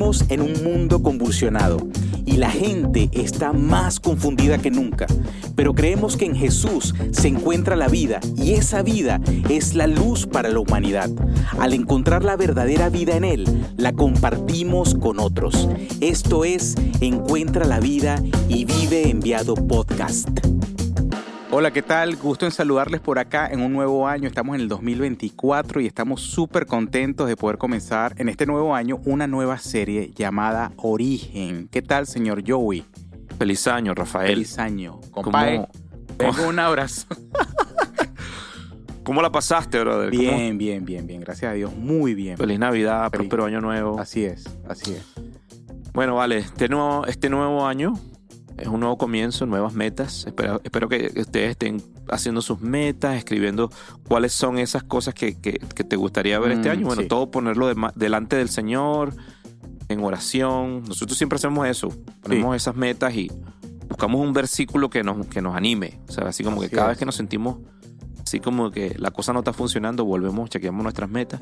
En un mundo convulsionado y la gente está más confundida que nunca, pero creemos que en Jesús se encuentra la vida y esa vida es la luz para la humanidad. Al encontrar la verdadera vida en Él, la compartimos con otros. Esto es Encuentra la vida y vive enviado podcast. Hola, ¿qué tal? Gusto en saludarles por acá en un nuevo año. Estamos en el 2024 y estamos súper contentos de poder comenzar en este nuevo año una nueva serie llamada Origen. ¿Qué tal, señor Joey? Feliz año, Rafael. Feliz año. Compadre, tengo un abrazo. ¿Cómo la pasaste, brother? Bien, bien, bien, bien. Gracias a Dios. Muy bien. Feliz Navidad, próspero año nuevo. Así es, así es. Bueno, vale. Este nuevo, este nuevo año es un nuevo comienzo, nuevas metas. Espero, espero que ustedes estén haciendo sus metas, escribiendo cuáles son esas cosas que, te gustaría ver este mm, año. Bueno, todo ponerlo delante del Señor, en oración. Nosotros siempre hacemos eso, ponemos esas metas y buscamos un versículo que nos, que nos anime. O sea, así como que cada vez que nos sentimos así como que la cosa no está funcionando, volvemos, chequeamos nuestras metas,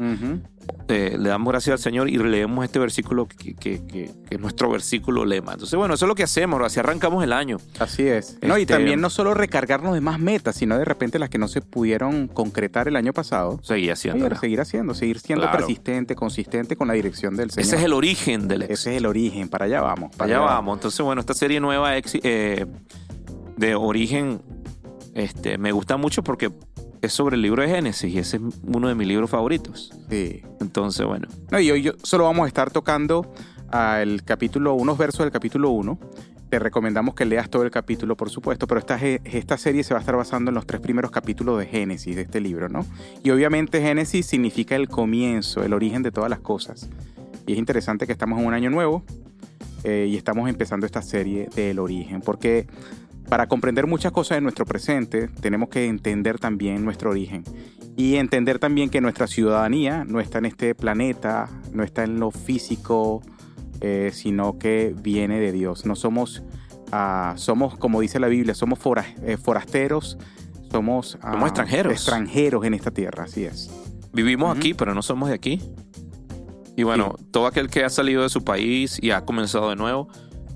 eh, le damos gracias al Señor y leemos este versículo que, es nuestro versículo lema. Entonces, bueno, eso es lo que hacemos, así arrancamos el año. Así es. No, y este, también no solo recargarnos de más metas, sino de repente las que no se pudieron concretar el año pasado. Seguir haciendo. Seguir, haciendo, seguir siendo persistente, consistente con la dirección del Señor. Ese es el origen del Ese es el origen, para allá vamos. Para, allá, vamos. Entonces, bueno, esta serie nueva eh, de origen este, me gusta mucho porque es sobre el libro de Génesis y ese es uno de mis libros favoritos. Sí. Entonces, bueno. No, y hoy yo solo vamos a estar tocando al capítulo, unos versos del capítulo 1. Te recomendamos que leas todo el capítulo, por supuesto, pero esta, esta serie se va a estar basando en los tres primeros capítulos de Génesis, de este libro, ¿no? Y obviamente Génesis significa el comienzo, el origen de todas las cosas. Y es interesante que estamos en un año nuevo eh, y estamos empezando esta serie del origen, porque para comprender muchas cosas de nuestro presente, tenemos que entender también nuestro origen y entender también que nuestra ciudadanía no está en este planeta, no está en lo físico, eh, sino que viene de Dios. No somos, ah, somos como dice la Biblia, somos eh, forasteros, somos, ah, extranjeros. Extranjeros en esta tierra, así es. Vivimos aquí, pero no somos de aquí. Y bueno, todo aquel que ha salido de su país y ha comenzado de nuevo,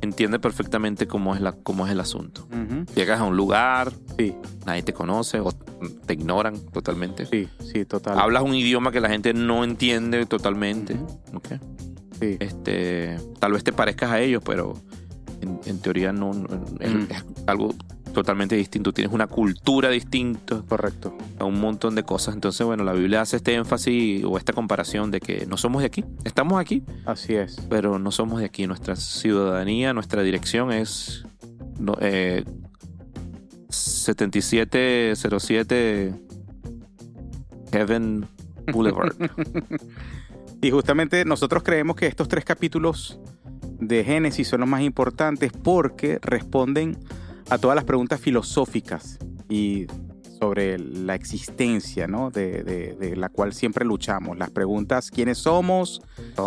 entiende perfectamente cómo es, la, cómo es el asunto. Llegas a un lugar, sí. nadie te conoce o te ignoran totalmente. Sí, sí, total. Hablas un idioma que la gente no entiende totalmente. sí. este, tal vez te parezcas a ellos, pero en, teoría no, es, algo totalmente distinto, tienes una cultura distinta. Correcto. A un montón de cosas. Entonces, bueno, la Biblia hace este énfasis o esta comparación de que no somos de aquí, estamos aquí. Así es. Pero no somos de aquí. Nuestra ciudadanía, nuestra dirección es 7707 eh, Heaven Boulevard. y justamente nosotros creemos que estos tres capítulos de Génesis son los más importantes porque responden a todas las preguntas filosóficas y sobre la existencia, ¿no? De, la cual siempre luchamos. Las preguntas, ¿quiénes somos?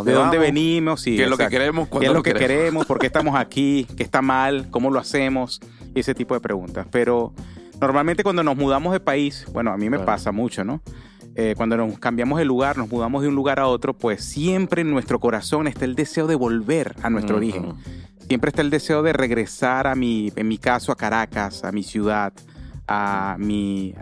¿De dónde venimos? ¿Qué es lo que queremos? ¿Qué es lo, que queremos? ¿Por qué estamos aquí? ¿Qué está mal? ¿Cómo lo hacemos? ese tipo de preguntas. Pero normalmente cuando nos mudamos de país, bueno, a mí me pasa mucho, ¿no? Eh, cuando nos cambiamos de lugar, nos mudamos de un lugar a otro, pues siempre en nuestro corazón está el deseo de volver a nuestro origen siempre está el deseo de regresar a mi, en mi caso, a Caracas, a mi ciudad, a mi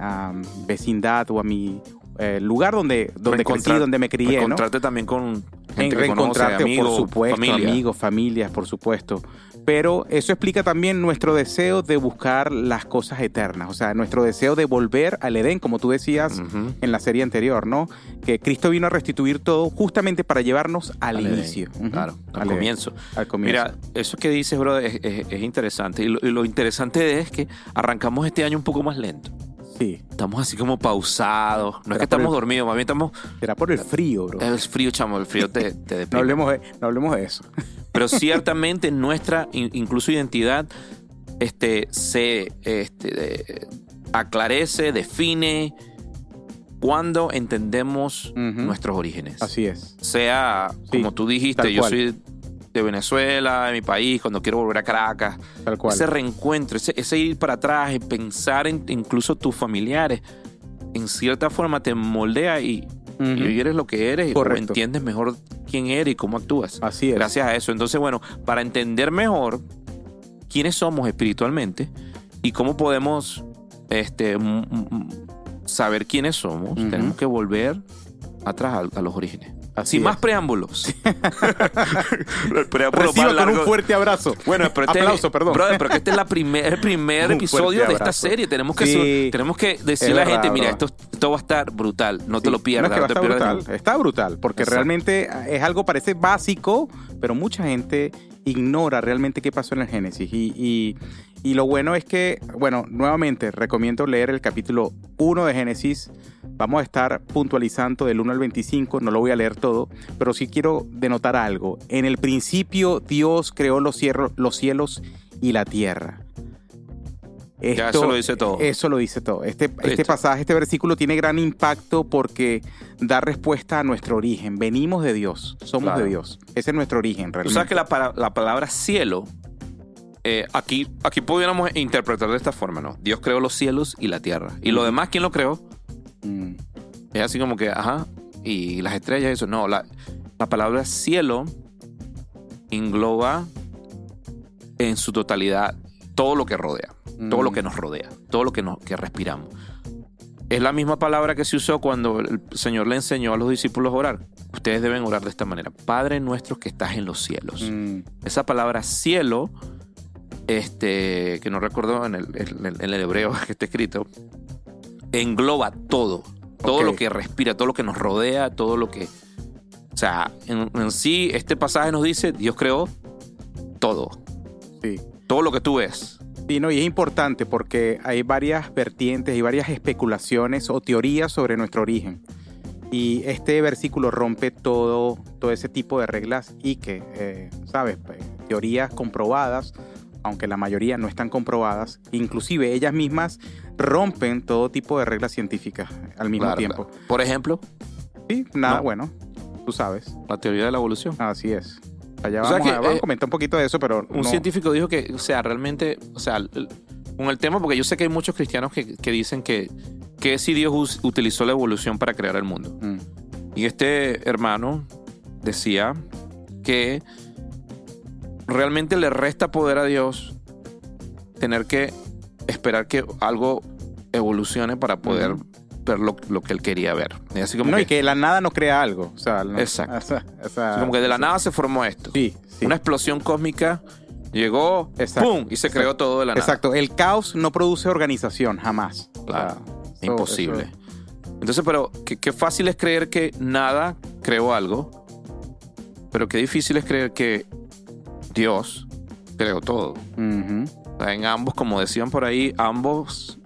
vecindad o a mi eh, lugar donde, donde crecí, donde me crié. Encontrarte también con gente que conoce, amigos, por supuesto, familia. amigos, familias, por supuesto. Pero eso explica también nuestro deseo de buscar las cosas eternas, o sea, nuestro deseo de volver al Edén, como tú decías en la serie anterior, ¿no? Que Cristo vino a restituir todo justamente para llevarnos al, inicio. Claro, al, comienzo. al, comienzo. Mira, eso que dices, bro, es, interesante. y lo interesante es que arrancamos este año un poco más lento. Sí. Estamos así como pausados. No es que estamos dormidos, más bien estamos. Será por el frío, bro. El frío, chamo, el frío te, te no, hablemos de, no hablemos de eso. Pero ciertamente nuestra, incluso identidad, este, se este, aclarece, define cuando entendemos nuestros orígenes. Así es. Sea, como tú dijiste, yo soy de Venezuela, de mi país, cuando quiero volver a Caracas. Tal cual. Ese reencuentro, ese, ir para atrás y pensar en incluso tus familiares, en cierta forma te moldea y, eres lo que eres y entiendes mejor quién eres y cómo actúas. Así es. Gracias a eso. Entonces, bueno, para entender mejor quiénes somos espiritualmente y cómo podemos este, saber quiénes somos, tenemos que volver atrás a, a los orígenes. Así Sin más preámbulos. El preámbulo Reciba más con un fuerte abrazo. Bueno, pero este, Aplauso, perdón. Brother, pero que este es la primer, el primer Un episodio de esta serie. Tenemos que, Sí. tenemos que decirle a la gente, mira, esto, esto va a estar brutal. No te lo pierdas. No, es que no te está pierdas brutal. ningún- Está brutal, porque Exacto. realmente es algo parece básico, pero mucha gente ignora realmente qué pasó en el Génesis. Y, y- y lo bueno es que, bueno, nuevamente recomiendo leer el capítulo 1 de Génesis. Vamos a estar puntualizando del 1 al 25, no lo voy a leer todo, pero sí quiero denotar algo. En el principio Dios creó los cielos, los cielos y la tierra. Ya, eso lo dice todo. Eso lo dice todo. Este, este pasaje, este versículo tiene gran impacto porque da respuesta a nuestro origen. Venimos de Dios, somos Claro. de Dios. Ese es nuestro origen, Tú realmente. sabes que la palabra cielo, eh, aquí, aquí pudiéramos interpretar de esta forma, ¿no? Dios creó los cielos y la tierra. Y lo demás, ¿quién lo creó? Mm, Es así como que, ajá, y las estrellas, eso. No, la, la palabra cielo engloba en su totalidad todo lo que rodea, todo Mm. lo que nos rodea, todo lo que, nos, que respiramos. Es la misma palabra que se usó cuando el Señor le enseñó a los discípulos a orar. Ustedes deben orar de esta manera. Padre nuestro que estás en los cielos. mm, Esa palabra cielo, este, que no recuerdo en el, en el- en el hebreo que está escrito, engloba todo. Todo lo que respira, todo lo que nos rodea, todo lo que... O sea, en, en sí, este pasaje nos dice, Dios creó todo. sí. Todo lo que tú ves. Sí, no, y es importante porque hay varias vertientes y varias especulaciones o teorías sobre nuestro origen. Y este versículo rompe todo, todo ese tipo de reglas y que, eh, ¿sabes? Pues, Teorías comprobadas, aunque la mayoría no están comprobadas. Inclusive ellas mismas rompen todo tipo de reglas científicas al mismo Claro, tiempo. claro. Por ejemplo, Sí, nada, No. bueno, tú sabes. la teoría de la evolución. Así es. Allá O sea vamos, que, a, vamos a eh, comentar un poquito de eso, pero Un no. científico dijo que, o sea, realmente, o sea, con el tema, porque yo sé que hay muchos cristianos que, que dicen que, que si Dios utilizó la evolución para crear el mundo. Mm, Y este hermano decía que realmente le resta poder a Dios tener que esperar que algo evolucione para poder ver lo, lo que él quería ver. Y así como, no, que, y que la nada no crea algo. O sea, no- Exacto. o sea, o sea, así como que de la nada se formó esto. Sí, sí. Una explosión cósmica llegó, Exacto, ¡pum! y se exacto. creó todo de la nada. Exacto. El caos no produce organización, jamás. O Claro. sea, Imposible. eso- Entonces, pero qué, qué fácil es creer que nada creó algo, pero qué difícil es creer que Dios creó todo. En ambos, como decían por ahí, ambos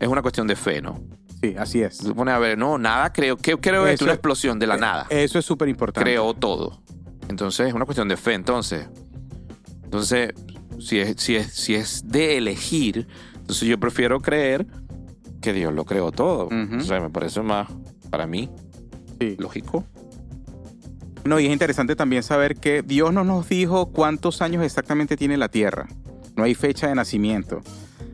es una cuestión de fe, ¿no? Sí, así es. Se pone a ver, no, nada creo. ¿Qué creo esto? Una es- explosión de la nada. Eso es súper importante. Creó todo. Entonces, es una cuestión de fe. Entonces, entonces si, es, si, es, si es de elegir, entonces yo prefiero creer que Dios lo creó todo. O sea, me parece más, para mí, Sí. lógico. No, y es interesante también saber que Dios no nos dijo cuántos años exactamente tiene la Tierra. No hay fecha de nacimiento.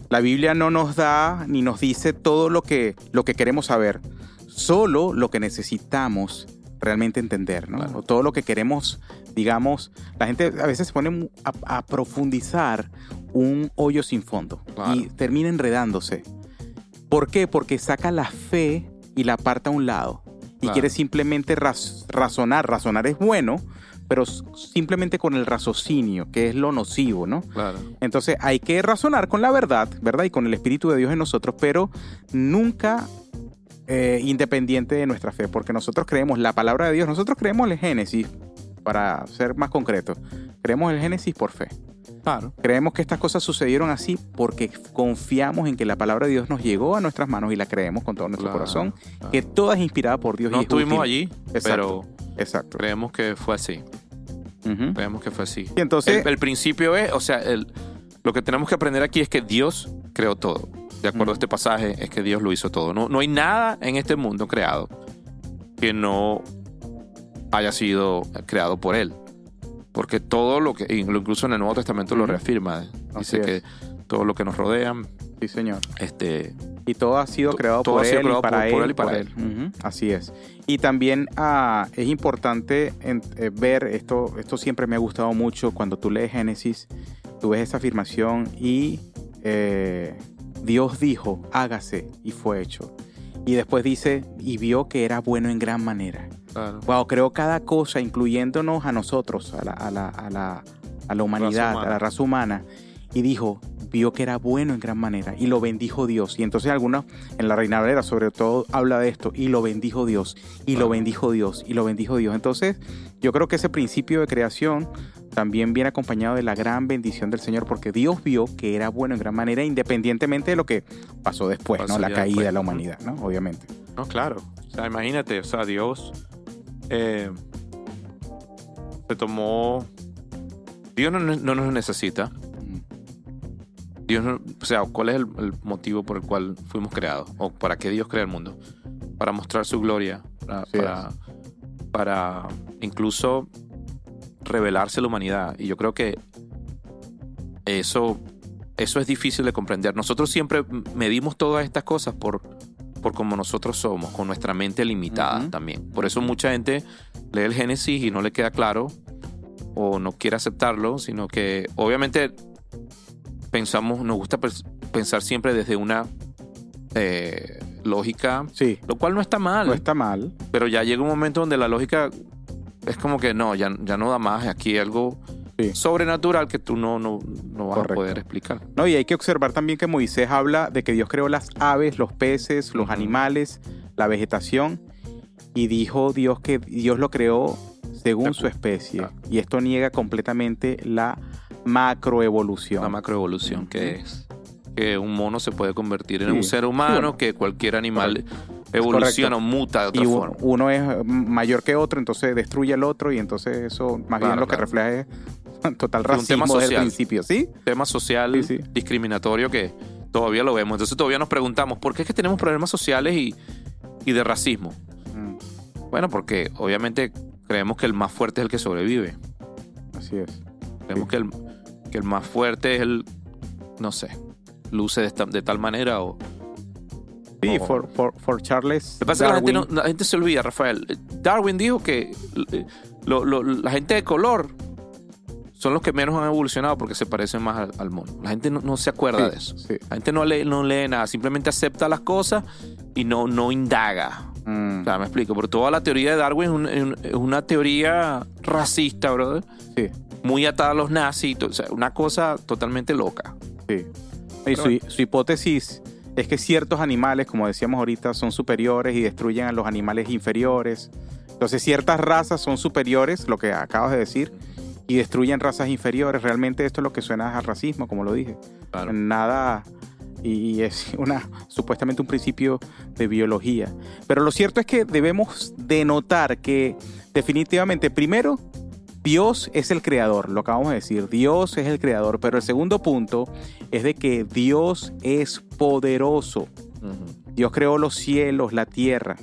La Biblia no nos da ni nos dice todo lo que, lo que queremos saber, solo lo que necesitamos realmente entender, ¿no? Claro. Todo lo que queremos, digamos, la gente a veces se pone a, a profundizar un hoyo sin fondo Claro. y termina enredándose. ¿Por qué? Porque saca la fe y la aparta a un lado y Claro. quiere simplemente raz- razonar. Razonar es bueno, pero simplemente con el raciocinio, que es lo nocivo, ¿no? Claro. Entonces hay que razonar con la verdad, ¿verdad? Y con el Espíritu de Dios en nosotros, pero nunca eh, independiente de nuestra fe, porque nosotros creemos la palabra de Dios, nosotros creemos el Génesis, para ser más concreto, creemos el Génesis por fe. Creemos que estas cosas sucedieron así porque confiamos en que la palabra de Dios nos llegó a nuestras manos y la creemos con todo nuestro Claro, corazón, claro. que toda es inspirada por Dios. y No es estuvimos útil. allí, Exacto. pero Exacto. creemos que fue así. Creemos que fue así. Y entonces, el, el principio es, o sea, el, lo que tenemos que aprender aquí es que Dios creó todo. De acuerdo a este pasaje, es que Dios lo hizo todo. No, no hay nada en este mundo creado que no haya sido creado por Él. Porque todo lo que, incluso en el Nuevo Testamento lo reafirma. Así Dice es. que todo lo que nos rodea sí, señor. este, Y todo ha sido creado por él, y para él Así es. Y también ah, es importante en- eh, ver, esto, esto siempre me ha gustado mucho, cuando tú lees Génesis, tú ves esa afirmación y eh, Dios dijo, hágase, y fue hecho. Y después dice, y vio que era bueno en gran manera. Claro. Wow, creó cada cosa, incluyéndonos a nosotros, a la, a la, a la, a la humanidad, a la raza humana, y dijo, vio que era bueno en gran manera, y lo bendijo Dios. Y entonces algunos, en la Reina Valera sobre todo, habla de esto, y lo bendijo Dios, y lo bendijo Dios, y lo bendijo Dios. Entonces, yo creo que ese principio de creación también viene acompañado de la gran bendición del Señor, porque Dios vio que era bueno en gran manera, independientemente de lo que pasó después, Pasó ¿no? La caída después. de la humanidad, ¿no? Obviamente. No, claro. O sea, imagínate, o sea, Dios eh, se tomó. Dios no, no nos necesita. Dios no- o sea, ¿cuál es el, el motivo por el cual fuimos creados? ¿O para qué Dios crea el mundo? Para mostrar su gloria, para, Así para, para incluso revelarse a la humanidad. Y yo creo que eso, eso es difícil de comprender. Nosotros siempre medimos todas estas cosas por, por como nosotros somos, con nuestra mente limitada también. Por eso mucha gente lee el Génesis y no le queda claro o no quiere aceptarlo, sino que obviamente pensamos, nos gusta pens- pensar siempre desde una eh, lógica, Sí, lo cual no está mal, no está mal. pero ya llega un momento donde la lógica es como que no, ya, ya no da más, aquí algo Sí. sobrenatural que tú no, no, no vas Correcto. a poder explicar. No, y hay que observar también que Moisés habla de que Dios creó las aves, los peces, los animales, la vegetación, y dijo Dios que Dios lo creó según su especie. Ah. Y esto niega completamente la macroevolución. La macroevolución, que es que un mono se puede convertir en Sí. un ser humano, Sí, bueno. que cualquier animal evoluciona o muta de otra y forma. uno es mayor que otro, entonces destruye al otro, y entonces eso más bien Claro, lo que refleja es total Sí, un tema racismo desde el social. principio, ¿sí? tema social Sí, sí. discriminatorio que todavía lo vemos. Entonces todavía nos preguntamos, ¿por qué es que tenemos problemas sociales y, y de racismo? Mm, Bueno, porque obviamente creemos que el más fuerte es el que sobrevive. así es. Creemos Sí. que, el, que el más fuerte es el, no sé, luce de, esta- de tal manera o... Sí, o- for, for, for Charles. Lo que pasa es que la gente, Darwin. no- la gente se olvida, Rafael. Darwin dijo que eh, lo- lo- la gente de color son los que menos han evolucionado porque se parecen más al, al mono. La gente no, no se acuerda Sí, de eso. sí. La gente no lee, no lee nada, simplemente acepta las cosas y no, no indaga. Mm, O sea, me explico. Porque toda la teoría de Darwin es, un- es una teoría racista, brother. sí. Muy atada a los nazis. O sea, una cosa totalmente loca. Sí. Y su, su hipótesis es que ciertos animales, como decíamos ahorita, son superiores y destruyen a los animales inferiores. Entonces ciertas razas son superiores, lo que acabas de decir, y destruyen razas inferiores. Realmente esto es lo que suena a racismo, como lo dije. Nada, y es una supuestamente un principio de biología. Pero lo cierto es que debemos de notar que definitivamente, primero, Dios es el creador, lo acabamos de decir, Dios es el creador, pero el segundo punto es de que Dios es poderoso. Dios creó los cielos, la tierra.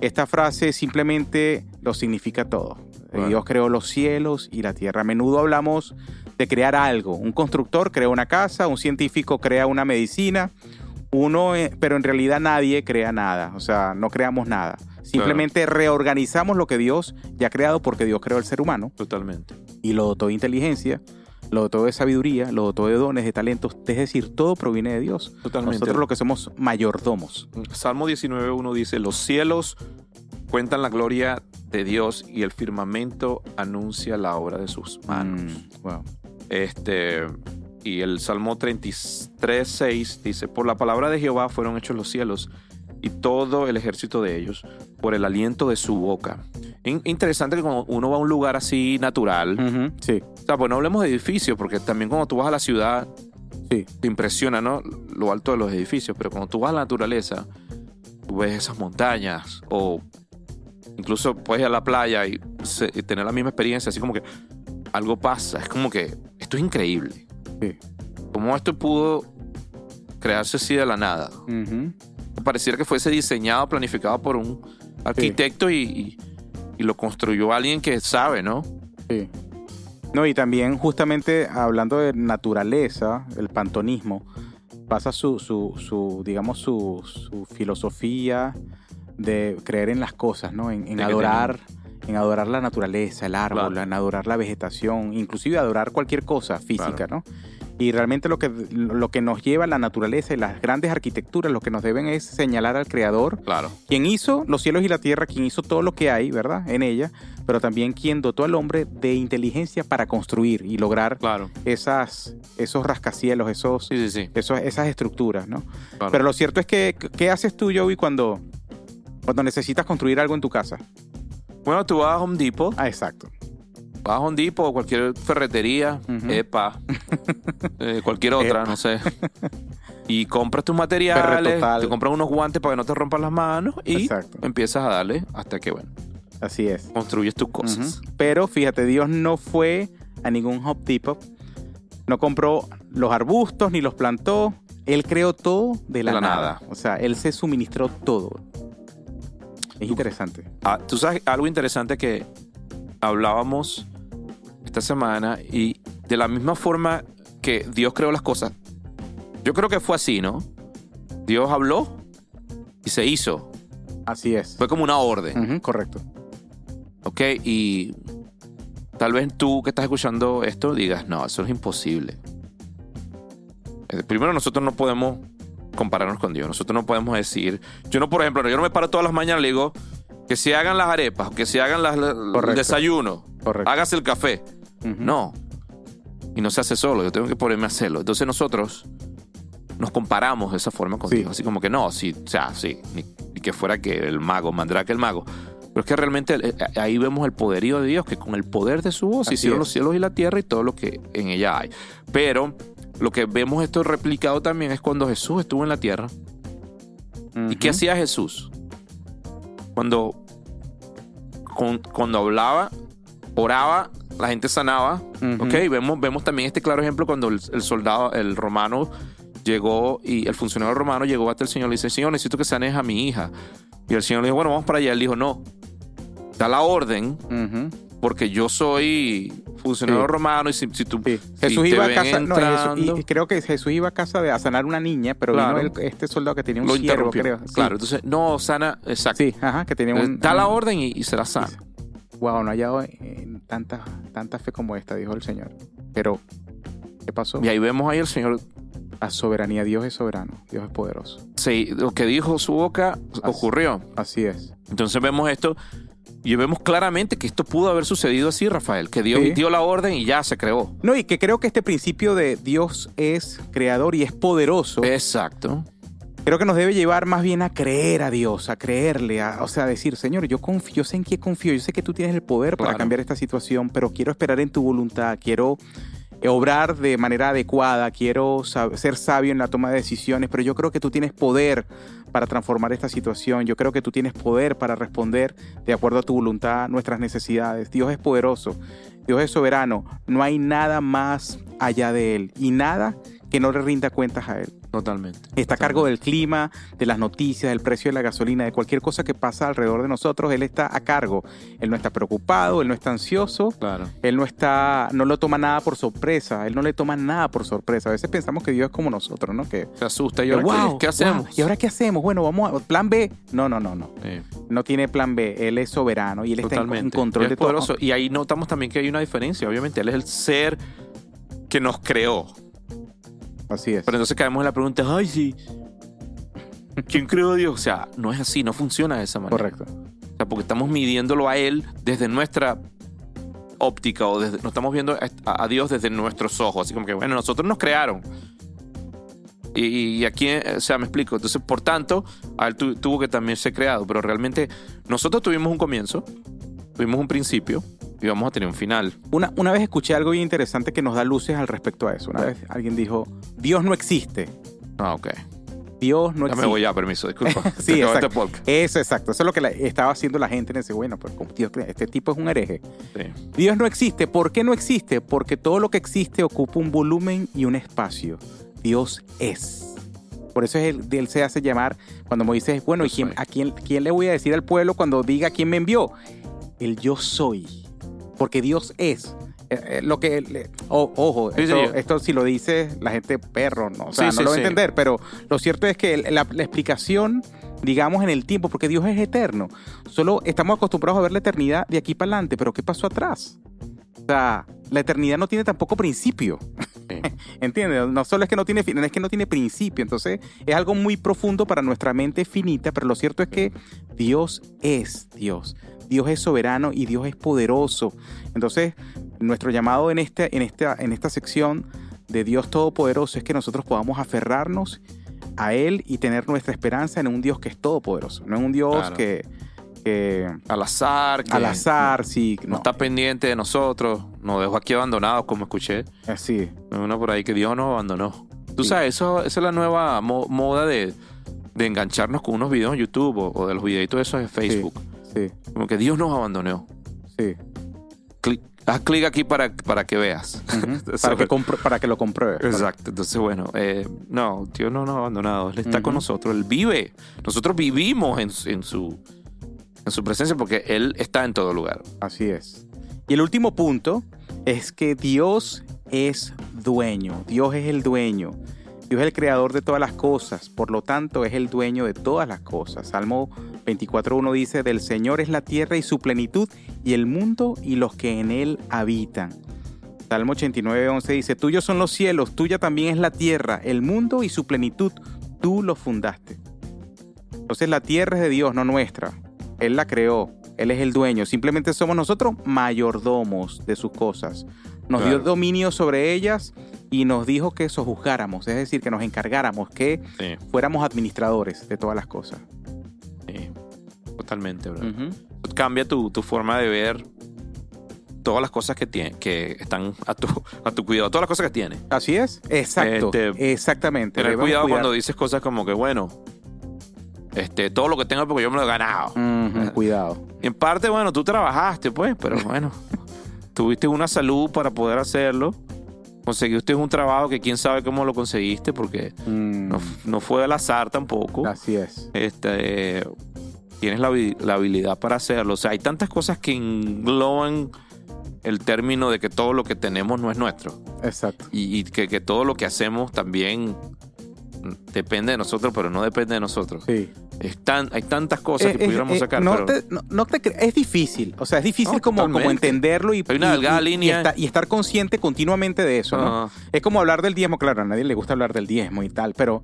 Esta frase simplemente lo significa todo. Bueno. Dios creó los cielos y la tierra. A menudo hablamos de crear algo. Un constructor crea una casa, un científico crea una medicina, uno, eh, pero en realidad nadie crea nada. O sea, no creamos nada. Simplemente reorganizamos lo que Dios ya ha creado porque Dios creó el ser humano Totalmente. y lo dotó de inteligencia, lo dotó de sabiduría, lo dotó de dones, de talentos. Es decir, todo proviene de Dios. Totalmente. Nosotros lo que somos mayordomos. Salmo 19.1 dice, los cielos cuentan la gloria de Dios y el firmamento anuncia la obra de sus manos. Mm, wow. Este, y el Salmo 33.6 dice, por la palabra de Jehová fueron hechos los cielos y todo el ejército de ellos, por el aliento de su boca. In- interesante que cuando uno va a un lugar así natural, Sí, o sea, pues no hablemos de edificios, porque también cuando tú vas a la ciudad, sí. te impresiona, ¿no? Lo alto de los edificios, pero cuando tú vas a la naturaleza, tú ves esas montañas o incluso puedes ir a la playa y, se- y tener la misma experiencia, así como que algo pasa, es como que esto es increíble. Sí. ¿Cómo esto pudo crearse así de la nada? Pareciera que fuese diseñado, planificado por un arquitecto y, y- y lo construyó alguien que sabe, ¿no? Sí. No, y también justamente hablando de naturaleza, el pantonismo, basa su, su, su digamos, su, su filosofía de creer en las cosas, ¿no? En, adorar, en adorar la naturaleza, el árbol, Claro. en adorar la vegetación, inclusive adorar cualquier cosa física, ¿no? Y realmente lo que, lo que nos lleva a la naturaleza y las grandes arquitecturas, lo que nos deben es señalar al Creador, Claro. quien hizo los cielos y la tierra, quien hizo todo lo que hay, ¿verdad? En ella, pero también quien dotó al hombre de inteligencia para construir y lograr Claro. esas, esos rascacielos, esos, Sí, sí, sí. esos- esas estructuras, ¿no? Claro. Pero lo cierto es que, ¿qué haces tú, Joey, cuando, cuando necesitas construir algo en tu casa? Bueno, tú vas a Home Depot, Ah, exacto. vas a Home Depot o cualquier ferretería. EPA, eh, cualquier otra, Epa. no sé. Y compras tus materiales, te compras unos guantes para que no te rompan las manos y Exacto. empiezas a darle hasta que, bueno, Así es. construyes tus cosas. Pero fíjate, Dios no fue a ningún Home Depot, no compró los arbustos ni los plantó, Él creó todo de la, De la nada. nada. O sea, Él se suministró todo. Es interesante. Ah, Tú sabes algo interesante que hablábamos esta semana y de la misma forma que Dios creó las cosas, yo creo que fue así, ¿no? Dios habló y se hizo. Así es. Fue como una orden, correcto. ¿ok? Y tal vez tú que estás escuchando esto digas, no, eso es imposible. Eh, Primero nosotros no podemos compararnos con Dios. Nosotros no podemos decir, yo no, por ejemplo, yo no me paro todas las mañanas y le digo que se hagan las arepas, que se hagan las, el desayuno, Correcto. hágase el café. No. Y no se hace solo, yo tengo que ponerme a hacerlo. Entonces nosotros nos comparamos de esa forma con Sí. Dios. Así como que no, sí, o sea, sí, ni, ni que fuera que el mago, Mandrake el mago. Pero es que realmente eh, ahí vemos el poderío de Dios, que con el poder de su voz hicieron los cielos y la tierra y todo lo que en ella hay. Pero lo que vemos esto replicado también es cuando Jesús estuvo en la tierra. ¿Y qué hacía Jesús? Cuando, con- cuando hablaba, oraba, la gente sanaba. Ujú. Ok, vemos, vemos también este claro ejemplo cuando el, el soldado, el romano, llegó y el funcionario romano llegó hasta el Señor y le dice, Señor, necesito que sanes a mi hija. Y el Señor le dijo, bueno, vamos para allá. Él dijo, no, da la orden Ujú. Porque yo soy funcionario Sí. romano y si, si tú... Sí. si Jesús iba a casa, no, Jesús- entrando- y creo que Jesús iba a casa de, a sanar una niña, pero Claro. vino el- este soldado que tenía un lo interrumpió. creo. Sí. Claro, entonces, no, sana, exacto. Sí, ajá, que tenía un... da la orden y, y será sana. Wow, no ha hallado en tanta, tanta fe como esta, dijo el Señor. Pero, ¿qué pasó? Y ahí vemos ahí el Señor, La soberanía, Dios es soberano, Dios es poderoso. sí, lo que dijo su boca ocurrió. Así es. Entonces vemos esto y vemos claramente que esto pudo haber sucedido así, Rafael, que Dios Sí. dio la orden y ya se creó. No, y que creo que este principio de Dios es creador y es poderoso, Exacto. creo que nos debe llevar más bien a creer a Dios, a creerle, a, o sea, a decir, Señor, yo confío, yo sé en qué confío, yo sé que tú tienes el poder para cambiar esta situación, pero quiero esperar en tu voluntad, quiero eh, obrar de manera adecuada, quiero ser sabio en la toma de decisiones, pero yo creo que tú tienes poder para transformar esta situación, yo creo que tú tienes poder para responder de acuerdo a tu voluntad nuestras necesidades. Dios es poderoso, Dios es soberano, no hay nada más allá de Él y nada que no le rinda cuentas a Él. Totalmente. Está a cargo del clima, de las noticias, del precio de la gasolina, de cualquier cosa que pasa alrededor de nosotros. Él está a cargo. Él no está preocupado, él no está ansioso, Claro. él no está, no lo toma nada por sorpresa. Él no le toma nada por sorpresa. A veces pensamos que Dios es como nosotros, ¿no? Que Se asusta y ahora, wow, ¿qué, qué hacemos? wow, ¿Y ahora qué hacemos? Bueno, vamos a plan B. No, no, no, no. No tiene plan B. Él es soberano y él está en- control de es todo. poderoso. Y ahí notamos también que hay una diferencia. Obviamente, Él es el ser que nos creó. Así es. Pero entonces caemos en la pregunta, ay, sí. ¿Quién creó a Dios? O sea, no es así, no funciona de esa manera. Correcto. O sea, porque estamos midiéndolo a Él desde nuestra óptica o desde, no estamos viendo a, a Dios desde nuestros ojos. Así como que, bueno, nosotros nos crearon. Y, y aquí, eh, o sea, me explico. Entonces, por tanto, a Él tu- tuvo que también ser creado. Pero realmente, nosotros tuvimos un comienzo, tuvimos un principio y vamos a tener un final. Una, una vez escuché algo bien interesante que nos da luces al respecto a eso. Una vez alguien dijo, Dios no existe. Ah, ok. Dios no ya existe. me voy ya, permiso, disculpa. Sí, exacto. este podcast. Eso, exacto. Eso es lo que la- estaba haciendo la gente en ese, bueno, pues como Dios, este tipo es un hereje. Sí. Dios no existe. ¿Por qué no existe? Porque todo lo que existe ocupa un volumen y un espacio. Dios es. Por eso es el, él se hace llamar cuando Moisés, bueno, ¿y quién, a quién, quién le voy a decir al pueblo cuando diga quién me envió? El yo soy. Porque Dios es. eh, eh, lo que le- ojo, Sí, esto, si lo dice la gente perro, no, o sea, Sí, no sí, lo va a entender, pero lo cierto es que la, la explicación, digamos, en el tiempo, porque Dios es eterno, solo estamos acostumbrados a ver la eternidad de aquí para adelante, pero ¿qué pasó atrás? O sea, la eternidad no tiene tampoco principio. ¿Entiendes? No solo es que no tiene fin, es que no tiene principio. Entonces, es algo muy profundo para nuestra mente finita, pero lo cierto es que Dios es Dios. Dios es soberano y Dios es poderoso. Entonces, nuestro llamado en, este, en, esta, en esta sección de Dios Todopoderoso es que nosotros podamos aferrarnos a Él y tener nuestra esperanza en un Dios que es todopoderoso, no en un Dios Claro. que, que Al azar. que al azar, sí, No, no, está pendiente de nosotros. Nos dejó aquí abandonados, como escuché. así, Uno por ahí que Dios nos abandonó. Tú sabes, eso, esa es la nueva mo- moda de, de engancharnos con unos videos en YouTube o, o de los videitos esos de Facebook. sí, Como que Dios nos abandonó. sí. Clic- haz clic aquí para, para que veas. Para, que para que lo compruebe. Exacto. Entonces, bueno, eh, no, Dios no nos ha abandonado. Él está con nosotros. Él vive. Nosotros vivimos en, en su, en su presencia porque Él está en todo lugar. Así es. Y el último punto es que Dios es dueño. Dios es el dueño. Dios es el creador de todas las cosas. Por lo tanto, es el dueño de todas las cosas. Salmo 24.1 dice, del Señor es la tierra y su plenitud y el mundo y los que en él habitan. Salmo 89.11 dice, tuyos son los cielos, tuya también es la tierra, el mundo y su plenitud, tú lo fundaste. Entonces la tierra es de Dios, no nuestra. Él la creó, Él es el dueño. Simplemente somos nosotros mayordomos de sus cosas. Nos dio dominio sobre ellas y nos dijo que sojuzgáramos, es decir, que nos encargáramos, que Sí, fuéramos administradores de todas las cosas. Totalmente, bro. Cambia tu, tu forma de ver todas las cosas que, tiene, que están a tu, a tu cuidado, todas las cosas que tienes. Así es, exacto, Este, exactamente. Tener cuidado cuando dices cosas como que, bueno, este, todo lo que tengo es porque yo me lo he ganado. Ujú, cuidado. Y en parte, bueno, tú trabajaste, pues, pero bueno, tuviste una salud para poder hacerlo. Conseguiste un trabajo que quién sabe cómo lo conseguiste, porque Mm, no, no fue al azar tampoco. Así es. Este, tienes la, la habilidad para hacerlo. O sea, hay tantas cosas que engloban el término de que todo lo que tenemos no es nuestro. Exacto. Y, y que, que todo lo que hacemos también depende de nosotros, pero no depende de nosotros. Sí. Es tan- hay tantas cosas Eh, que pudiéramos eh, sacar, no pero te- no- no te cre- es difícil, o sea, es difícil No, como, entenderlo y, y- línea. y estar, y estar consciente continuamente de eso, ¿no? Es como hablar del diezmo, claro, a nadie le gusta hablar del diezmo y tal, pero,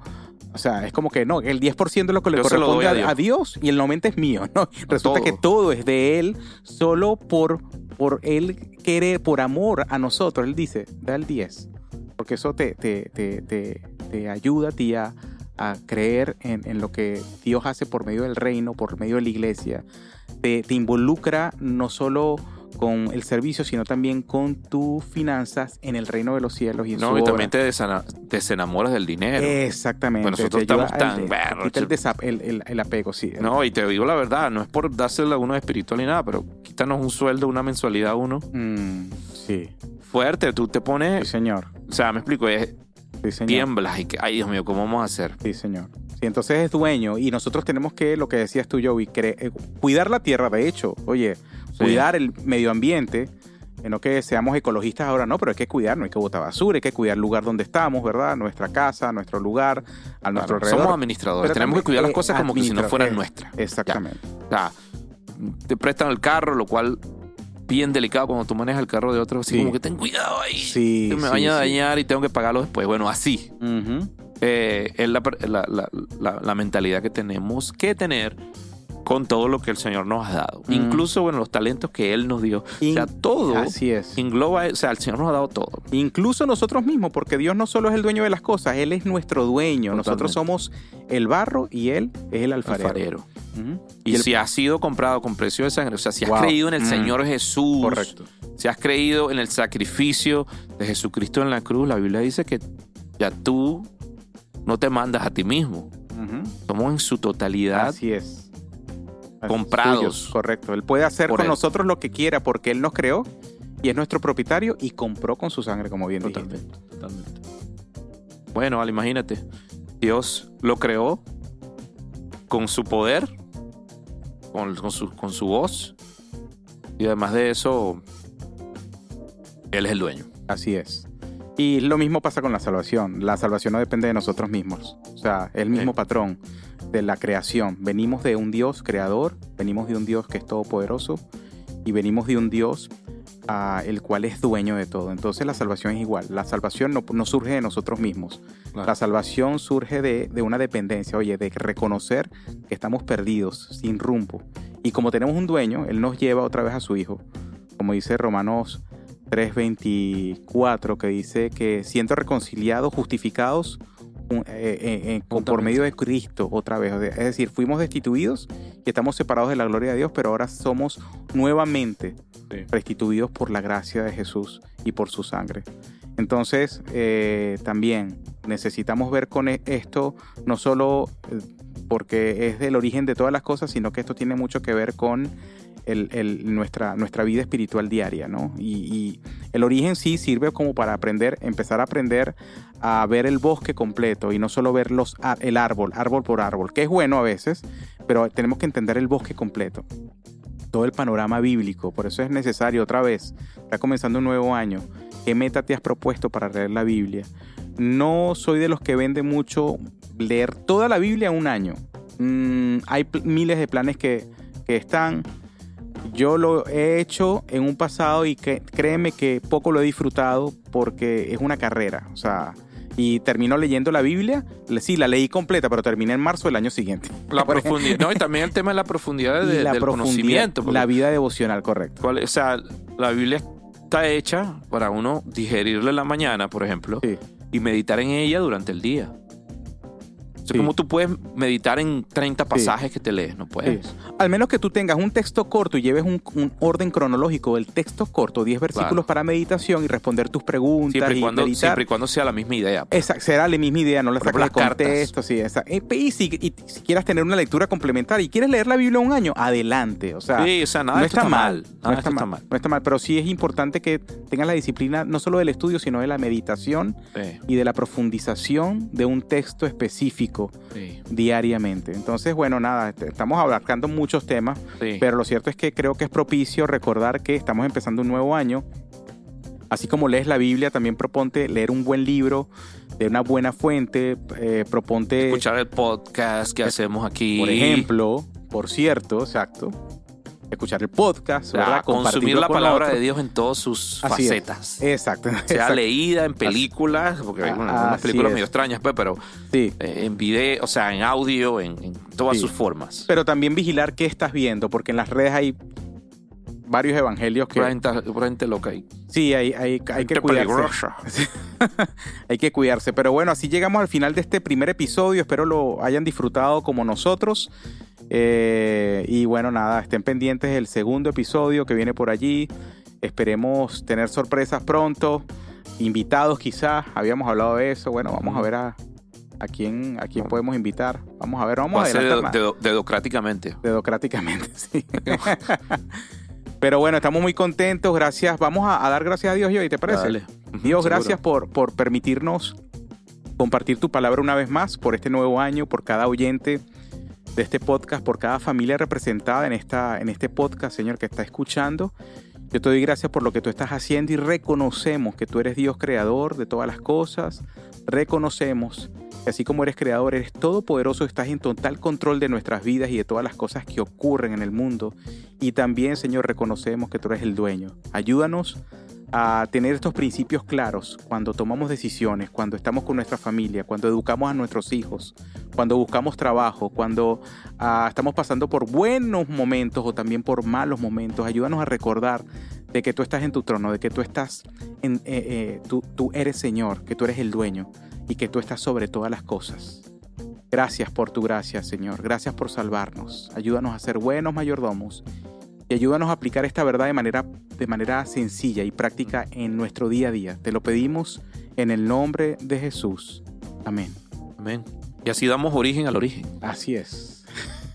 o sea, es como que no, el 10% es lo que le Yo corresponde a Dios y el 90% es mío, ¿no? Resulta todo. que todo es de Él solo por, por Él querer, por amor a nosotros. Él dice, da el 10, porque eso te, te, te, te, te ayuda a ti a, a creer en, en lo que Dios hace por medio del reino, por medio de la iglesia. Te, te involucra no solo con el servicio, sino también con tus finanzas en el reino de los cielos y en no, su y también te desenamoras del dinero. Exactamente. Pues nosotros estamos tan berros. quita el, el, el- el apego, sí. No, y te digo la verdad, no es por dársela a uno espiritual ni nada, pero quítanos un sueldo, una mensualidad a uno. Mm, sí, Fuerte, tú te sí, pones, señor. o sea, me explico, es, Sí, señor. tiemblas y que, ay Dios mío, ¿cómo vamos a hacer? Sí, señor. Sí, entonces es dueño y nosotros tenemos que, lo que decías tú, Joey, eh, cuidar la tierra, de hecho. Oye, Sí. cuidar el medio ambiente. eh, No que seamos ecologistas ahora, no, pero hay que cuidar, no hay que botar basura, hay que cuidar el lugar donde estamos, ¿verdad? Nuestra casa, nuestro lugar, a nuestro Claro, alrededor. somos administradores, Pero tenemos que cuidar las cosas como que si no fueran nuestras. Exactamente. O sea, te prestan el carro, lo cual bien delicado cuando tú manejas el carro de otro, así Sí. como que ten cuidado ahí. Sí. que me sí, vayan a dañar y tengo que pagarlo después. Bueno, así eh, es la, la- la- la- la mentalidad que tenemos que tener con todo lo que el Señor nos ha dado. Mm. Incluso, bueno, los talentos que Él nos dio. o In- sea, todo Así es. engloba, o sea, el Señor nos ha dado todo. Incluso nosotros mismos, porque Dios no solo es el dueño de las cosas, Él es nuestro dueño. Nosotros somos el barro y Él es el alfarero. Alfarero. Y, el- si has sido comprado con precio de sangre, o sea, si has Wow. creído en el Mm. Señor Jesús, Correcto. si has creído en el sacrificio de Jesucristo en la cruz, la Biblia dice que ya tú no te mandas a ti mismo. Somos en su totalidad. Así es. Así- Comprados. suyos, correcto. Él puede hacer con él. nosotros lo que quiera porque Él nos creó y es nuestro propietario y compró con su sangre, como bien dijiste. Totalmente, totalmente. Bueno, Ale, imagínate. Dios lo creó con su poder, con, con su, con su voz. Y además de eso, Él es el dueño. Así es. Y lo mismo pasa con la salvación. La salvación no depende de nosotros mismos. O sea, el mismo Sí. patrón de la creación. Venimos de un Dios creador, venimos de un Dios que es todopoderoso y venimos de un Dios el cual es dueño de todo. Entonces la salvación es igual. La salvación no, no surge de nosotros mismos. Claro. La salvación surge de, de una dependencia, oye, de reconocer que estamos perdidos, sin rumbo. Y como tenemos un dueño, Él nos lleva otra vez a su Hijo. Como dice Romanos 3:24, que dice que siendo reconciliados, justificados un- eh, eh, eh, por medio de Cristo otra vez. Es decir, fuimos destituidos y estamos separados de la gloria de Dios, pero ahora somos nuevamente Sí. restituidos por la gracia de Jesús y por su sangre. Entonces, eh, también necesitamos ver con e- esto, no solo eh, porque es del origen de todas las cosas, sino que esto tiene mucho que ver con el- el- nuestra, nuestra vida espiritual diaria, ¿no? Y, y el origen sí sirve como para aprender, empezar a aprender a ver el bosque completo y no solo ver los, el árbol, árbol por árbol, que es bueno a veces, pero tenemos que entender el bosque completo todo el panorama bíblico. Por eso es necesario otra vez, está comenzando un nuevo año. ¿Qué meta te has propuesto para leer la Biblia? No soy de los que vende mucho leer toda la Biblia en un año. Mm, hay miles de planes que, que están. Yo lo he hecho en un pasado y créeme que poco lo he disfrutado porque es una carrera. O sea, y termino leyendo la Biblia. Sí, la leí completa, pero terminé en marzo del año siguiente. La profundidad. No, y también el tema de la profundidad de- la del profundidad, conocimiento. la vida devocional, correcto. cuál- o sea, la Biblia está hecha para uno digerirla en la mañana, por ejemplo, Sí. y meditar en ella durante el día. O sea, Sí. ¿Cómo tú puedes meditar en 30 pasajes que te lees? No puedes. Sí. Al menos que tú tengas un texto corto y lleves un, un orden cronológico del texto corto, 10 versículos Claro. para meditación y responder tus preguntas Siempre y, cuando, meditar. siempre y cuando sea la misma idea. Esa, será la misma idea, no la saques de contexto. Sí, esa. Y, si, y si quieras tener una lectura complementaria y quieres leer la Biblia un año, adelante. O sea, Sí, o sea, nada no está mal. Nada No está mal, no está mal, pero sí es importante que tengas la disciplina no solo del estudio, sino de la meditación y de la profundización de un texto específico sí, diariamente. Entonces, bueno, nada, est- estamos abarcando muchos temas. sí. Pero lo cierto es que creo que es propicio recordar que estamos empezando un nuevo año. Así como lees la Biblia, también proponte leer un buen libro de una buena fuente. eh, proponte, Escuchar el podcast que hacemos aquí. por ejemplo, por cierto, exacto, escuchar el podcast, O sea, consumir la palabra de Dios en todas sus Así es. facetas. Exacto. Sea exacto. leída en películas, porque hay Ah, bueno, unas películas es. medio extrañas, pues, pero Sí. eh, en video, o sea, en audio, en, en todas Sí. sus formas. Pero también vigilar qué estás viendo, porque en las redes hay varios evangelios que Pura gente, pura gente loca ahí. sí hay, hay, hay que cuidarse. Hay que cuidarse. Pero bueno, así llegamos al final de este primer episodio. Espero lo hayan disfrutado como nosotros. Eh, y bueno, nada, estén pendientes del segundo episodio que viene por allí. Esperemos tener sorpresas pronto. Invitados quizás. Habíamos hablado de eso. Bueno, vamos a ver a, a quién, a quién podemos invitar. Vamos a ver, vamos Va a ser más. dedo- dedocráticamente. Dedocráticamente, sí. Pero bueno, estamos muy contentos. Gracias. Vamos a, a dar gracias a Dios y hoy, ¿te parece? Dale. Dios, Seguro. gracias por, por permitirnos compartir tu palabra una vez más, por este nuevo año, por cada oyente de este podcast, por cada familia representada en, esta, en este podcast, Señor, que está escuchando. Yo te doy gracias por lo que tú estás haciendo y reconocemos que tú eres Dios creador de todas las cosas. Reconocemos que así como eres creador, eres todopoderoso, estás en total control de nuestras vidas y de todas las cosas que ocurren en el mundo. Y también, Señor, reconocemos que tú eres el dueño. Ayúdanos a tener estos principios claros cuando tomamos decisiones, cuando estamos con nuestra familia, cuando educamos a nuestros hijos, cuando buscamos trabajo, cuando ah, estamos pasando por buenos momentos o también por malos momentos. Ayúdanos a recordar de que tú estás en tu trono, de que tú estás en, eh, eh, tú, tú eres Señor, que tú eres el dueño y que tú estás sobre todas las cosas. Gracias por tu gracia, Señor. Gracias por salvarnos. Ayúdanos a ser buenos mayordomos y ayúdanos a aplicar esta verdad de manera, de manera sencilla y práctica en nuestro día a día. Te lo pedimos en el nombre de Jesús. Amén. Amén. Y así damos origen al origen. Así es.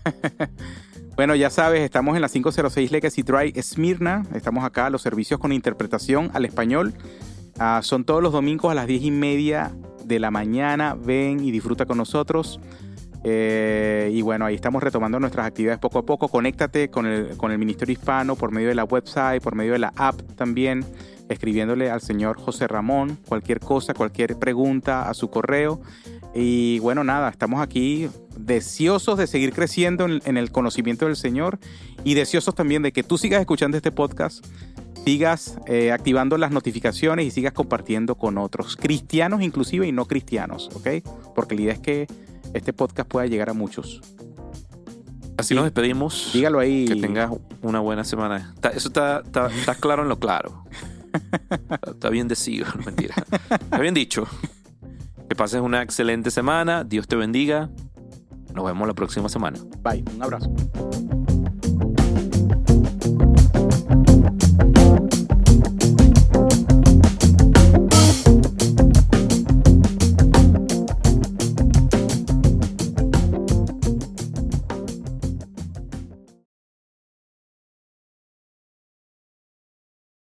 bueno, ya sabes, estamos en la 506 Legacy Drive Smyrna. Estamos acá, los servicios con interpretación al español. Ah, son todos los domingos a las 10 y media de la mañana. Ven y disfruta con nosotros. Eh, y bueno, ahí estamos retomando nuestras actividades poco a poco. Conéctate con el, con el Ministerio Hispano por medio de la website, por medio de la app también, escribiéndole al señor José Ramón cualquier cosa, cualquier pregunta a su correo. Y bueno, nada, estamos aquí deseosos de seguir creciendo en, el conocimiento del Señor y deseosos también de que tú sigas escuchando este podcast sigas eh, activando las notificaciones y sigas compartiendo con otros, cristianos inclusive y no cristianos, ¿ok? Porque la idea es que este podcast pueda llegar a muchos. Así nos despedimos. Dígalo ahí. Que tengas una buena semana. Está- Eso está, está, está claro en lo claro. Está bien decido, no, mentira. Está bien dicho. Que pases una excelente semana. Dios te bendiga. Nos vemos la próxima semana. Bye, un abrazo.